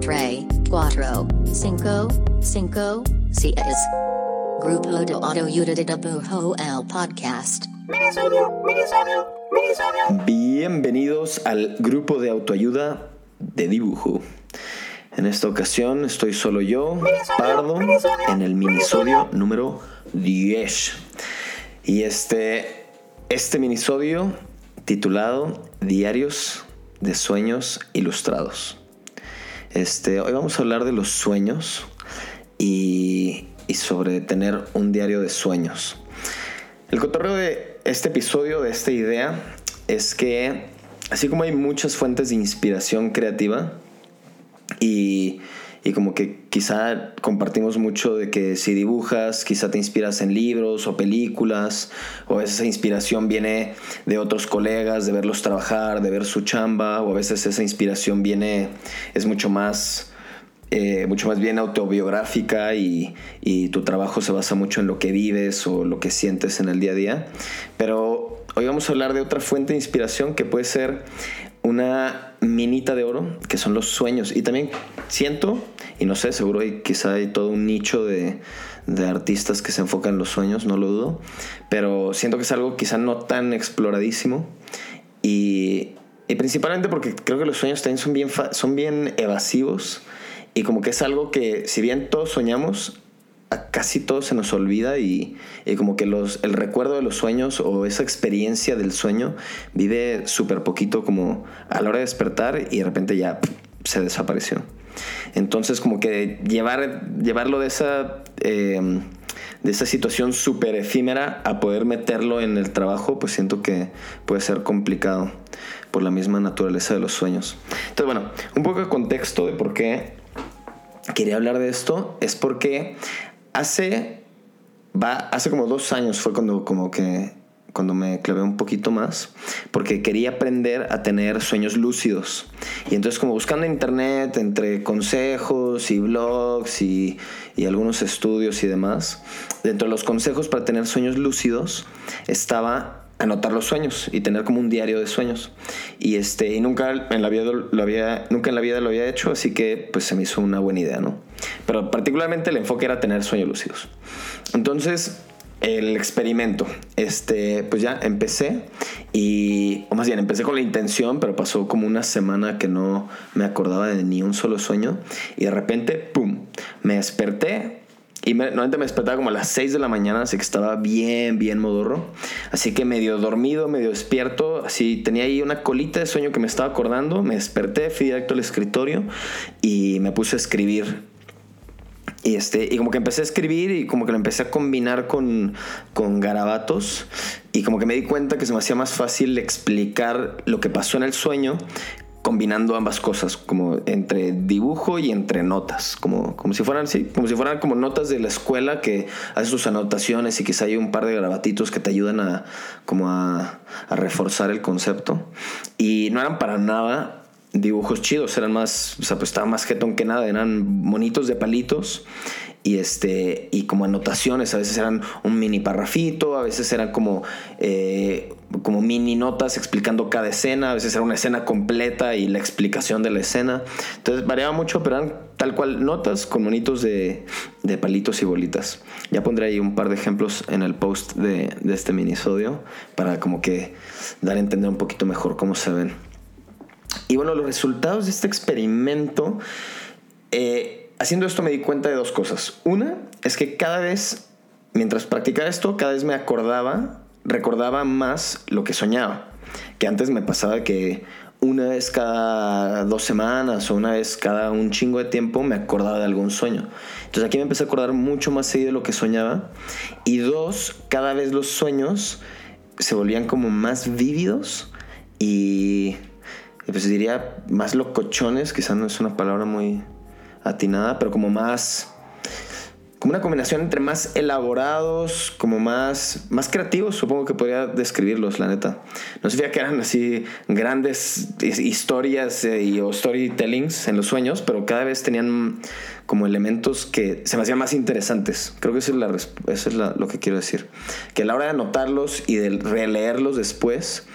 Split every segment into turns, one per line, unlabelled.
tres, cuatro, cinco, cinco, seis. Grupo de Autoayuda de Dibujo el podcast.
Bienvenidos al grupo de autoayuda de dibujo. En esta ocasión estoy solo yo, Pardo, en el minisodio número 10. Y este, este minisodio titulado Diarios de Sueños Ilustrados. Este, hoy vamos a hablar de los sueños y, y sobre tener un diario de sueños. El cotorreo de este episodio, de esta idea, es que así como hay muchas fuentes de inspiración creativa y y como que quizá compartimos mucho de que si dibujas, quizá te inspiras en libros o películas, o a veces esa inspiración viene de otros colegas, de verlos trabajar, de ver su chamba, o a veces esa inspiración viene, es mucho más... Eh, mucho más bien autobiográfica y, y tu trabajo se basa mucho en lo que vives o lo que sientes en el día a día. Pero hoy vamos a hablar de otra fuente de inspiración que puede ser una minita de oro, que son los sueños. Y también siento y no sé, seguro hay, quizá hay todo un nicho de, artistas que se enfocan en los sueños, no lo dudo. Pero siento que es algo quizá no tan exploradísimo. Y, principalmente porque creo que los sueños también son bien, son bien evasivos. Y como que es algo que, si bien todos soñamos, a casi todo se nos olvida y, como que los, el recuerdo de los sueños o esa experiencia del sueño vive súper poquito como a la hora de despertar y de repente ya se desapareció. Entonces, como que llevar, llevarlo de esa, eh, de esa situación súper efímera a poder meterlo en el trabajo, pues siento que puede ser complicado por la misma naturaleza de los sueños. Entonces, bueno, un poco de contexto de por qué quería hablar de esto es porque hace, va, hace como dos años fue cuando como que cuando me clavé un poquito más, porque quería aprender a tener sueños lúcidos. Y entonces como buscando internet entre consejos y blogs y, y algunos estudios y demás, dentro de los consejos para tener sueños lúcidos estaba anotar los sueños y tener como un diario de sueños. Y este y nunca en la vida lo había nunca en la vida lo había hecho, así que pues se me hizo una buena idea, ¿no? Pero particularmente el enfoque era tener sueños lúcidos. Entonces, el experimento. Este, pues ya empecé y, o más bien, empecé con la intención, pero pasó como una semana que no me acordaba de ni un solo sueño y de repente, ¡pum!, me desperté. Y me, normalmente me despertaba como a las 6 de la mañana, así que estaba bien, bien modorro. Así que medio dormido, medio despierto. Así tenía ahí una colita de sueño que me estaba acordando. Me desperté, fui directo al escritorio y me puse a escribir y, este, y como que empecé a escribir y como que lo empecé a combinar con, con garabatos y como que me di cuenta que se me hacía más fácil explicar lo que pasó en el sueño combinando ambas cosas, como entre dibujo y entre notas, como, como si fueran, sí, como si fueran como notas de la escuela que haces tus anotaciones y quizá hay un par de grabatitos que te ayudan a, como a reforzar el concepto. Y no eran para nada dibujos chidos, eran más, o sea, pues estaba más jetón que nada, eran monitos de palitos y este y como anotaciones, a veces eran un mini parrafito, a veces eran como eh, como mini notas explicando cada escena, a veces era una escena completa y la explicación de la escena. Entonces variaba mucho, pero eran tal cual notas con monitos de, de palitos y bolitas. Ya pondré ahí un par de ejemplos en el post de, de este minisodio para como que dar a entender un poquito mejor cómo se ven. Y bueno, los resultados de este experimento, eh, haciendo esto me di cuenta de dos cosas. Una es que cada vez, mientras practicaba esto, cada vez me acordaba, recordaba más lo que soñaba. Que antes me pasaba que una vez cada dos semanas o una vez cada un chingo de tiempo me acordaba de algún sueño. Entonces aquí me empecé a acordar mucho más seguido de lo que soñaba. Y dos, cada vez los sueños se volvían como más vívidos y pues diría más locochones, quizás no es una palabra muy atinada, pero como más como una combinación entre más elaborados, como más, más creativos, supongo que podría describirlos, la neta. No sé que eran así grandes historias eh, y, o storytellings en los sueños, pero cada vez tenían como elementos que se me hacían más interesantes. Creo que eso es, la, eso es lo que quiero decir. Que a la hora de anotarlos y de releerlos después,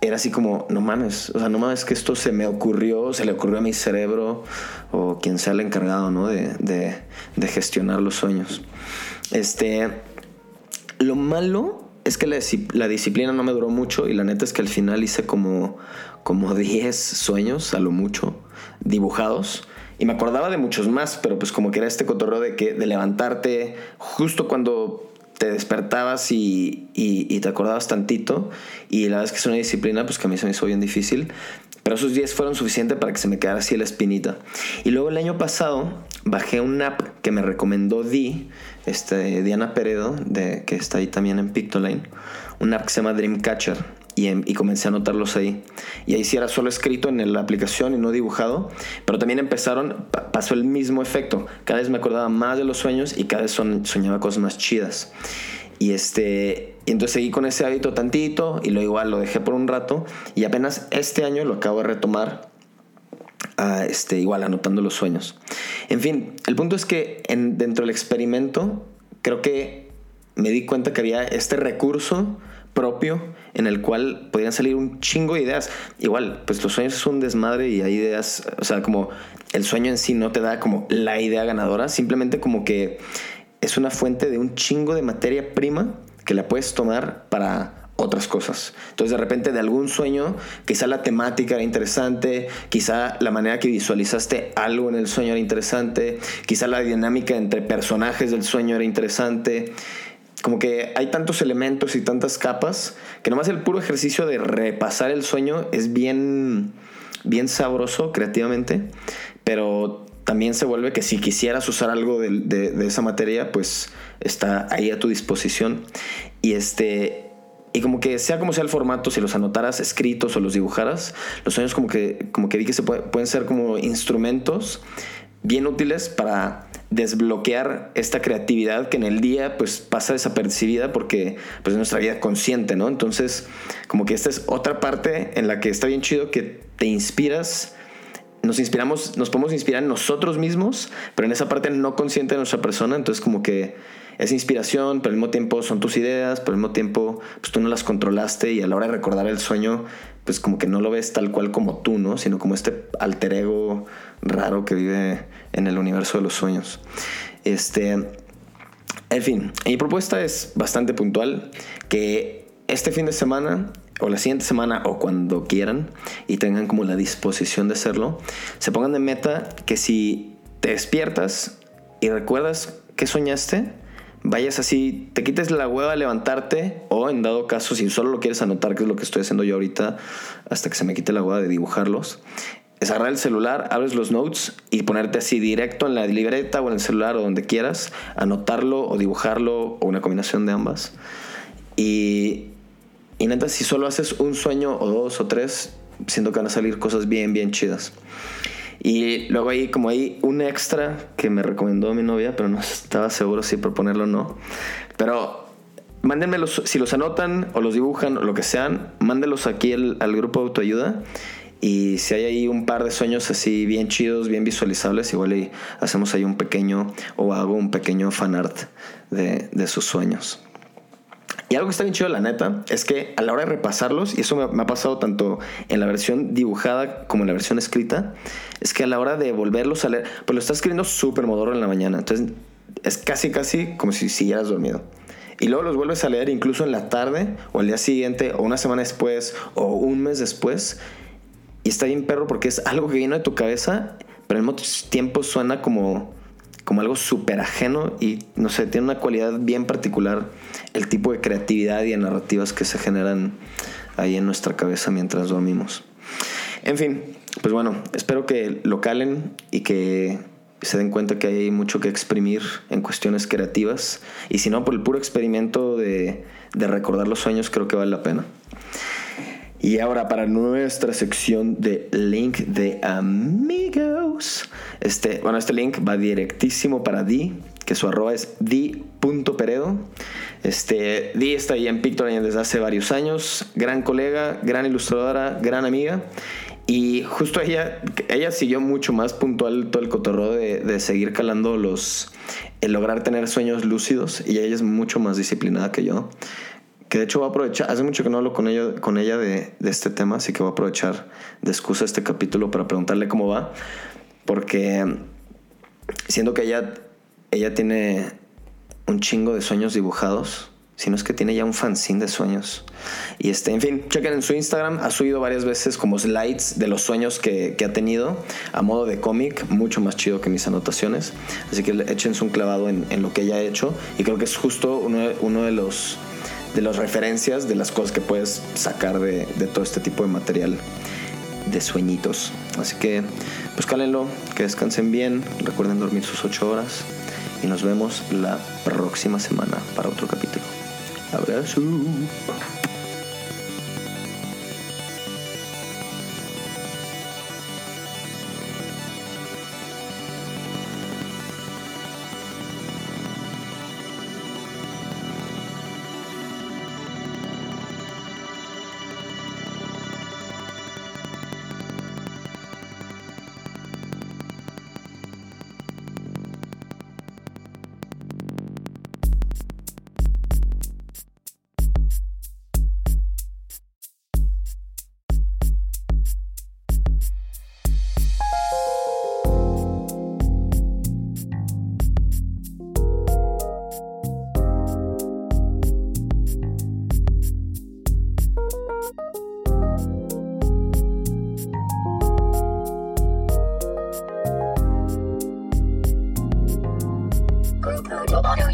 era así como, no mames, o sea, no mames que esto se me ocurrió, se le ocurrió a mi cerebro o quien sea el encargado, ¿no? De, de gestionar los sueños. Este, lo malo es que la, la, disciplina no me duró mucho y la neta es que al final hice como, como 10 sueños, a lo mucho, dibujados. Y me acordaba de muchos más, pero pues como que era este cotorreo de, que, de levantarte justo cuando te despertabas y, y, te acordabas tantito. Y la verdad es que es una disciplina pues que a mí se me hizo bien difícil. Pero esos días fueron suficientes para que se me quedara así la espinita. Y luego el año pasado bajé un app que me recomendó Di, este, Diana Peredo, de, que está ahí también en Pictoline. Un app que se llama Dreamcatcher. Y, y, comencé a anotarlos ahí. Y ahí sí era solo escrito en la aplicación y no dibujado. Pero también empezaron, pasó el mismo efecto. Cada vez me acordaba más de los sueños y cada vez son, soñaba cosas más chidas. Y este, y entonces seguí con ese hábito tantito y lo igual lo dejé por un rato y apenas este año lo acabo de retomar. este, igual anotando los sueños. En fin, el punto es que en, dentro del experimento creo que me di cuenta que había este recurso propio en el cual podían salir un chingo de ideas. Igual, pues los sueños es un desmadre y hay ideas, o sea, como el sueño en sí no te da como la idea ganadora, simplemente como que es una fuente de un chingo de materia prima que la puedes tomar para otras cosas. Entonces de repente de algún sueño, quizá la temática era interesante, quizá la manera que visualizaste algo en el sueño era interesante, quizá la dinámica entre personajes del sueño era interesante. Como que hay tantos elementos y tantas capas que nomás el puro ejercicio de repasar el sueño es bien, bien sabroso creativamente, pero también se vuelve que si quisieras usar algo de, esa materia, pues está ahí a tu disposición. Y este. Y como que sea como sea el formato, si los anotaras escritos o los dibujaras, los sueños como que, como que vi que se pueden ser como instrumentos bien útiles para desbloquear esta creatividad que en el día pues pasa desapercibida porque pues es nuestra vida consciente, ¿no? Entonces como que esta es otra parte en la que está bien chido que te inspiras nos inspiramos, nos podemos inspirar nosotros mismos, pero en esa parte no consciente de nuestra persona, entonces como que es inspiración, pero al mismo tiempo son tus ideas, pero al mismo tiempo pues tú no las controlaste y a la hora de recordar el sueño, pues como que no lo ves tal cual como tú, ¿no? Sino como este alter ego raro que vive en el universo de los sueños. Este, en fin, mi propuesta es bastante puntual, que este fin de semana o la siguiente semana o cuando quieran y tengan como la disposición de hacerlo, se pongan de meta que si te despiertas y recuerdas que soñaste, vayas así, te quites la hueva levantarte o en dado caso si solo lo quieres anotar, que es lo que estoy haciendo yo ahorita hasta que se me quite la hueva de dibujarlos, es agarrar el celular, abres los notes y ponerte así directo en la libreta o en el celular o donde quieras, anotarlo o dibujarlo o una combinación de ambas. Y y neta, si solo haces un sueño o dos o tres, siento que van a salir cosas bien, bien chidas. Y luego ahí, como hay un extra que me recomendó mi novia, pero no estaba seguro si proponerlo o no. Pero mándenmelos, si los anotan o los dibujan o lo que sean, mándenlos aquí al grupo de autoayuda. Y si hay ahí un par de sueños así bien chidos, bien visualizables, igual y hacemos ahí un pequeño o hago un pequeño fanart de, de sus sueños. Y algo que está bien chido, la neta, es que a la hora de repasarlos, y eso me, ha pasado tanto en la versión dibujada como en la versión escrita, es que a la hora de volverlos a leer, pues lo estás escribiendo súper modoro en la mañana. Entonces es casi, casi como si siguieras dormido. Y luego los vuelves a leer incluso en la tarde, o al día siguiente, o una semana después, o un mes después. Y está bien perro porque es algo que viene de tu cabeza, pero al mismo tiempo suena como como algo súper ajeno y no sé, tiene una cualidad bien particular el tipo de creatividad y narrativas que se generan ahí en nuestra cabeza mientras dormimos. En fin, pues bueno, espero que lo calen y que se den cuenta que hay mucho que exprimir en cuestiones creativas y si no, por el puro experimento de, de recordar los sueños creo que vale la pena. Y ahora para nuestra sección de link de amigos. Este, bueno, este link va directísimo para Di, que su arroba es di.peredo. Este, Di está ahí en Pictoline desde hace varios años. Gran colega, gran ilustradora, gran amiga. Y justo ella, ella siguió mucho más puntual todo el cotorro de, de seguir calando los, el lograr tener sueños lúcidos. Y ella es mucho más disciplinada que yo que de hecho voy a aprovechar, hace mucho que no hablo con ella, con ella de, este tema, así que voy a aprovechar de excusa este capítulo para preguntarle cómo va, porque siento que ella, ella tiene un chingo de sueños dibujados si no es que tiene ya un fanzine de sueños. Y este, en fin, chequen en su Instagram, ha subido varias veces como slides de los sueños que, que ha tenido a modo de cómic, mucho más chido que mis anotaciones. Así que échense un clavado en, en, lo que ella ha hecho y creo que es justo uno, uno de los de las referencias de las cosas que puedes sacar de, de todo este tipo de material de sueñitos. Así que, pues cálenlo, que descansen bien, recuerden dormir sus 8 horas y nos vemos la próxima semana para otro capítulo.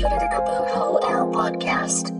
You
Did It Kaboom Ho L podcast.